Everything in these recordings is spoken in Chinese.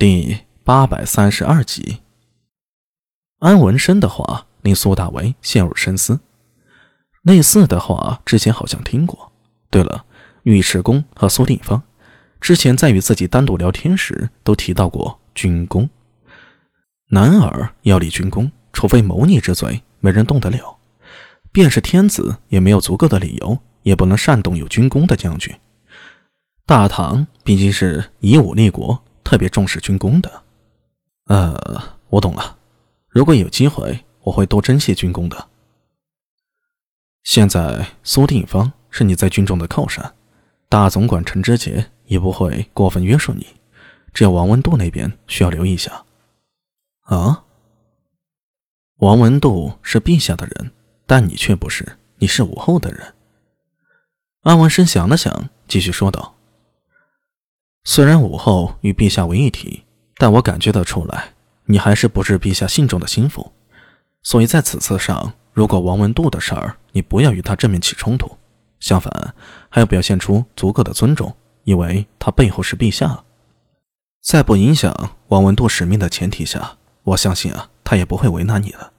第八百三十二集，安文生的话令苏大为陷入深思。类似的话之前好像听过。对了，尉迟恭和苏定方之前在与自己单独聊天时都提到过军功。男儿要立军功，除非谋逆之罪，没人动得了。便是天子也没有足够的理由，也不能擅动有军功的将军。大唐毕竟是以武立国。特别重视军功的，呃，我懂了。如果有机会，我会多珍惜军功的。现在苏定方是你在军中的靠山，大总管陈知节也不会过分约束你。只有王文度那边需要留意一下。啊，王文度是陛下的人，但你却不是，你是武后的人。安文生想了想，继续说道。虽然武后与陛下为一体，但我感觉得出来，你还是不是陛下信中的心腹。所以在此次上，如果王文度的事儿，你不要与他正面起冲突，相反，还要表现出足够的尊重，因为他背后是陛下。在不影响王文度使命的前提下，我相信啊，他也不会为难你的。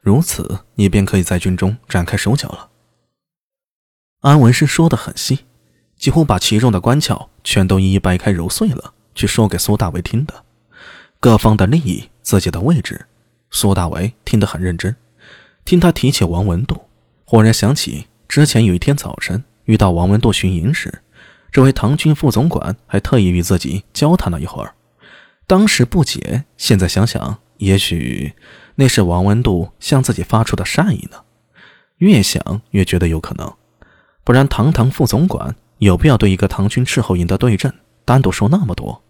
如此，你便可以在军中展开手脚了。安文是说的很细。几乎把其中的关窍全都一一掰开揉碎了，去说给苏大为听的。各方的利益，自己的位置，苏大为听得很认真。听他提起王文度，忽然想起之前有一天早晨遇到王文度巡营时，这位唐军副总管还特意与自己交谈了一会儿。当时不解，现在想想，也许那是王文度向自己发出的善意呢。越想越觉得有可能，不然堂堂副总管。有必要对一个唐军斥候营的对阵单独说那么多？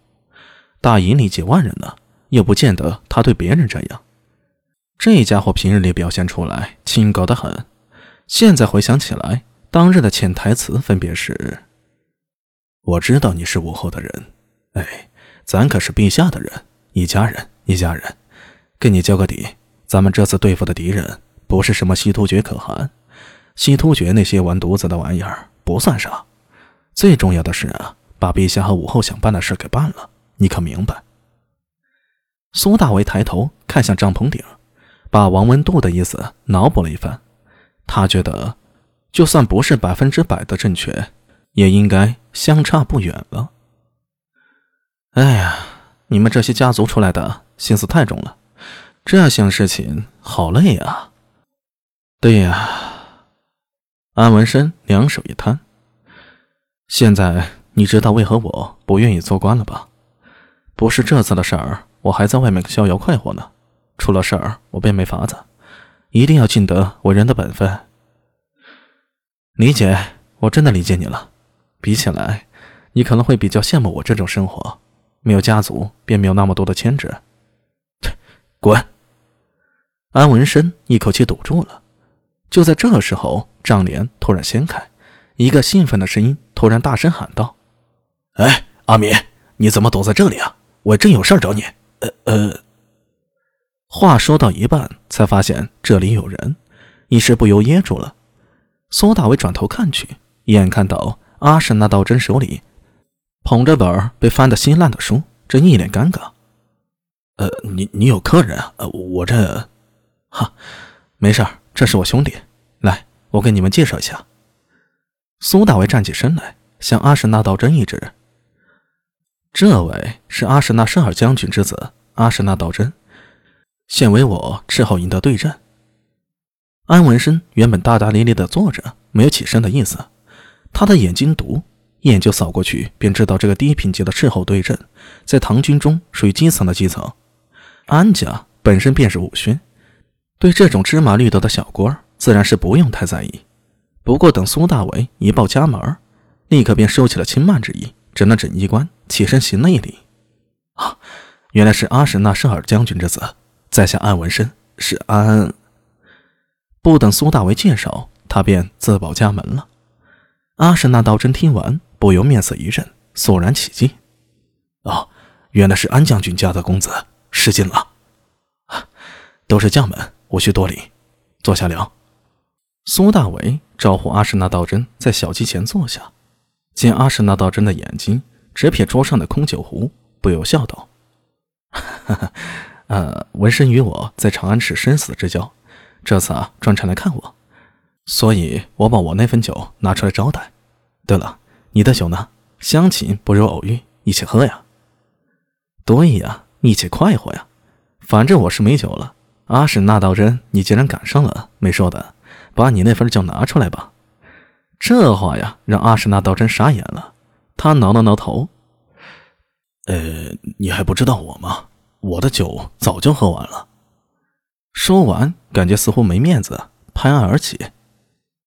大营里几万人呢，又不见得他对别人这样。这家伙平日里表现出来清高的很，现在回想起来，当日的潜台词分别是：“我知道你是武后的人，哎，咱可是陛下的人，一家人，一家人。跟你交个底，咱们这次对付的敌人不是什么西突厥可汗，西突厥那些完犊子的玩意儿不算啥。”最重要的是啊，把陛下和武后想办的事给办了，你可明白？苏大为抬头看向帐篷顶，把王文度的意思脑补了一番。他觉得，就算不是百分之百的正确，也应该相差不远了。哎呀，你们这些家族出来的心思太重了，这项事情好累啊。对呀，安文生两手一摊。现在你知道为何我不愿意做官了吧？不是这次的事儿，我还在外面逍遥快活呢。出了事儿，我便没法子，一定要尽得为人的本分。理解，我真的理解你了。比起来，你可能会比较羡慕我这种生活，没有家族，便没有那么多的牵制。滚！安文生一口气堵住了。就在这时候，帐帘突然掀开。一个兴奋的声音突然大声喊道：“哎，阿敏，你怎么躲在这里啊？我正有事找你。”呃呃，话说到一半，才发现这里有人，一时不由噎住了。苏大伟转头看去，一眼看到阿婶那道真手里捧着本被翻得稀烂的书，正一脸尴尬。“呃，你你有客人啊？呃，我这……哈，没事这是我兄弟。来，我给你们介绍一下。”苏大为站起身来，向阿什纳道真一指：“这位是阿什纳舍尔将军之子阿什纳道真，现为我斥候营的对阵。”安文生原本大大咧咧地坐着，没有起身的意思。他的眼睛毒，一眼就扫过去，便知道这个低品级的斥候对阵，在唐军中属于基层的基层。安家本身便是武勋，对这种芝麻绿豆的小官，自然是不用太在意。不过，等苏大伟一报家门，立刻便收起了轻慢之意，整了整衣冠，起身行了一礼。啊，原来是阿什纳舍尔将军之子，在下安文生，是安。不等苏大为介绍，他便自报家门了。阿什纳道真听完，不由面色一震，肃然起敬。哦，原来是安将军家的公子，失敬了。都是将门，无需多礼，坐下聊。苏大为招呼阿什纳道真在小机前坐下，见阿什纳道真的眼睛直瞥桌上的空酒壶，不由笑道：“呃，文生与我在长安市生死之交，这次啊专程来看我，所以我把我那份酒拿出来招待。对了，你的酒呢？相请不如偶遇，一起喝呀。对呀，一起快活呀。反正我是没酒了。阿史那道真，你既然赶上了，没说的，把你那份酒拿出来吧。这话呀，让阿史那道真傻眼了。他挠了挠头，呃，你还不知道我吗？我的酒早就喝完了。说完，感觉似乎没面子，拍案而起。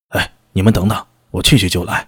哎，你们等等，我去去就来。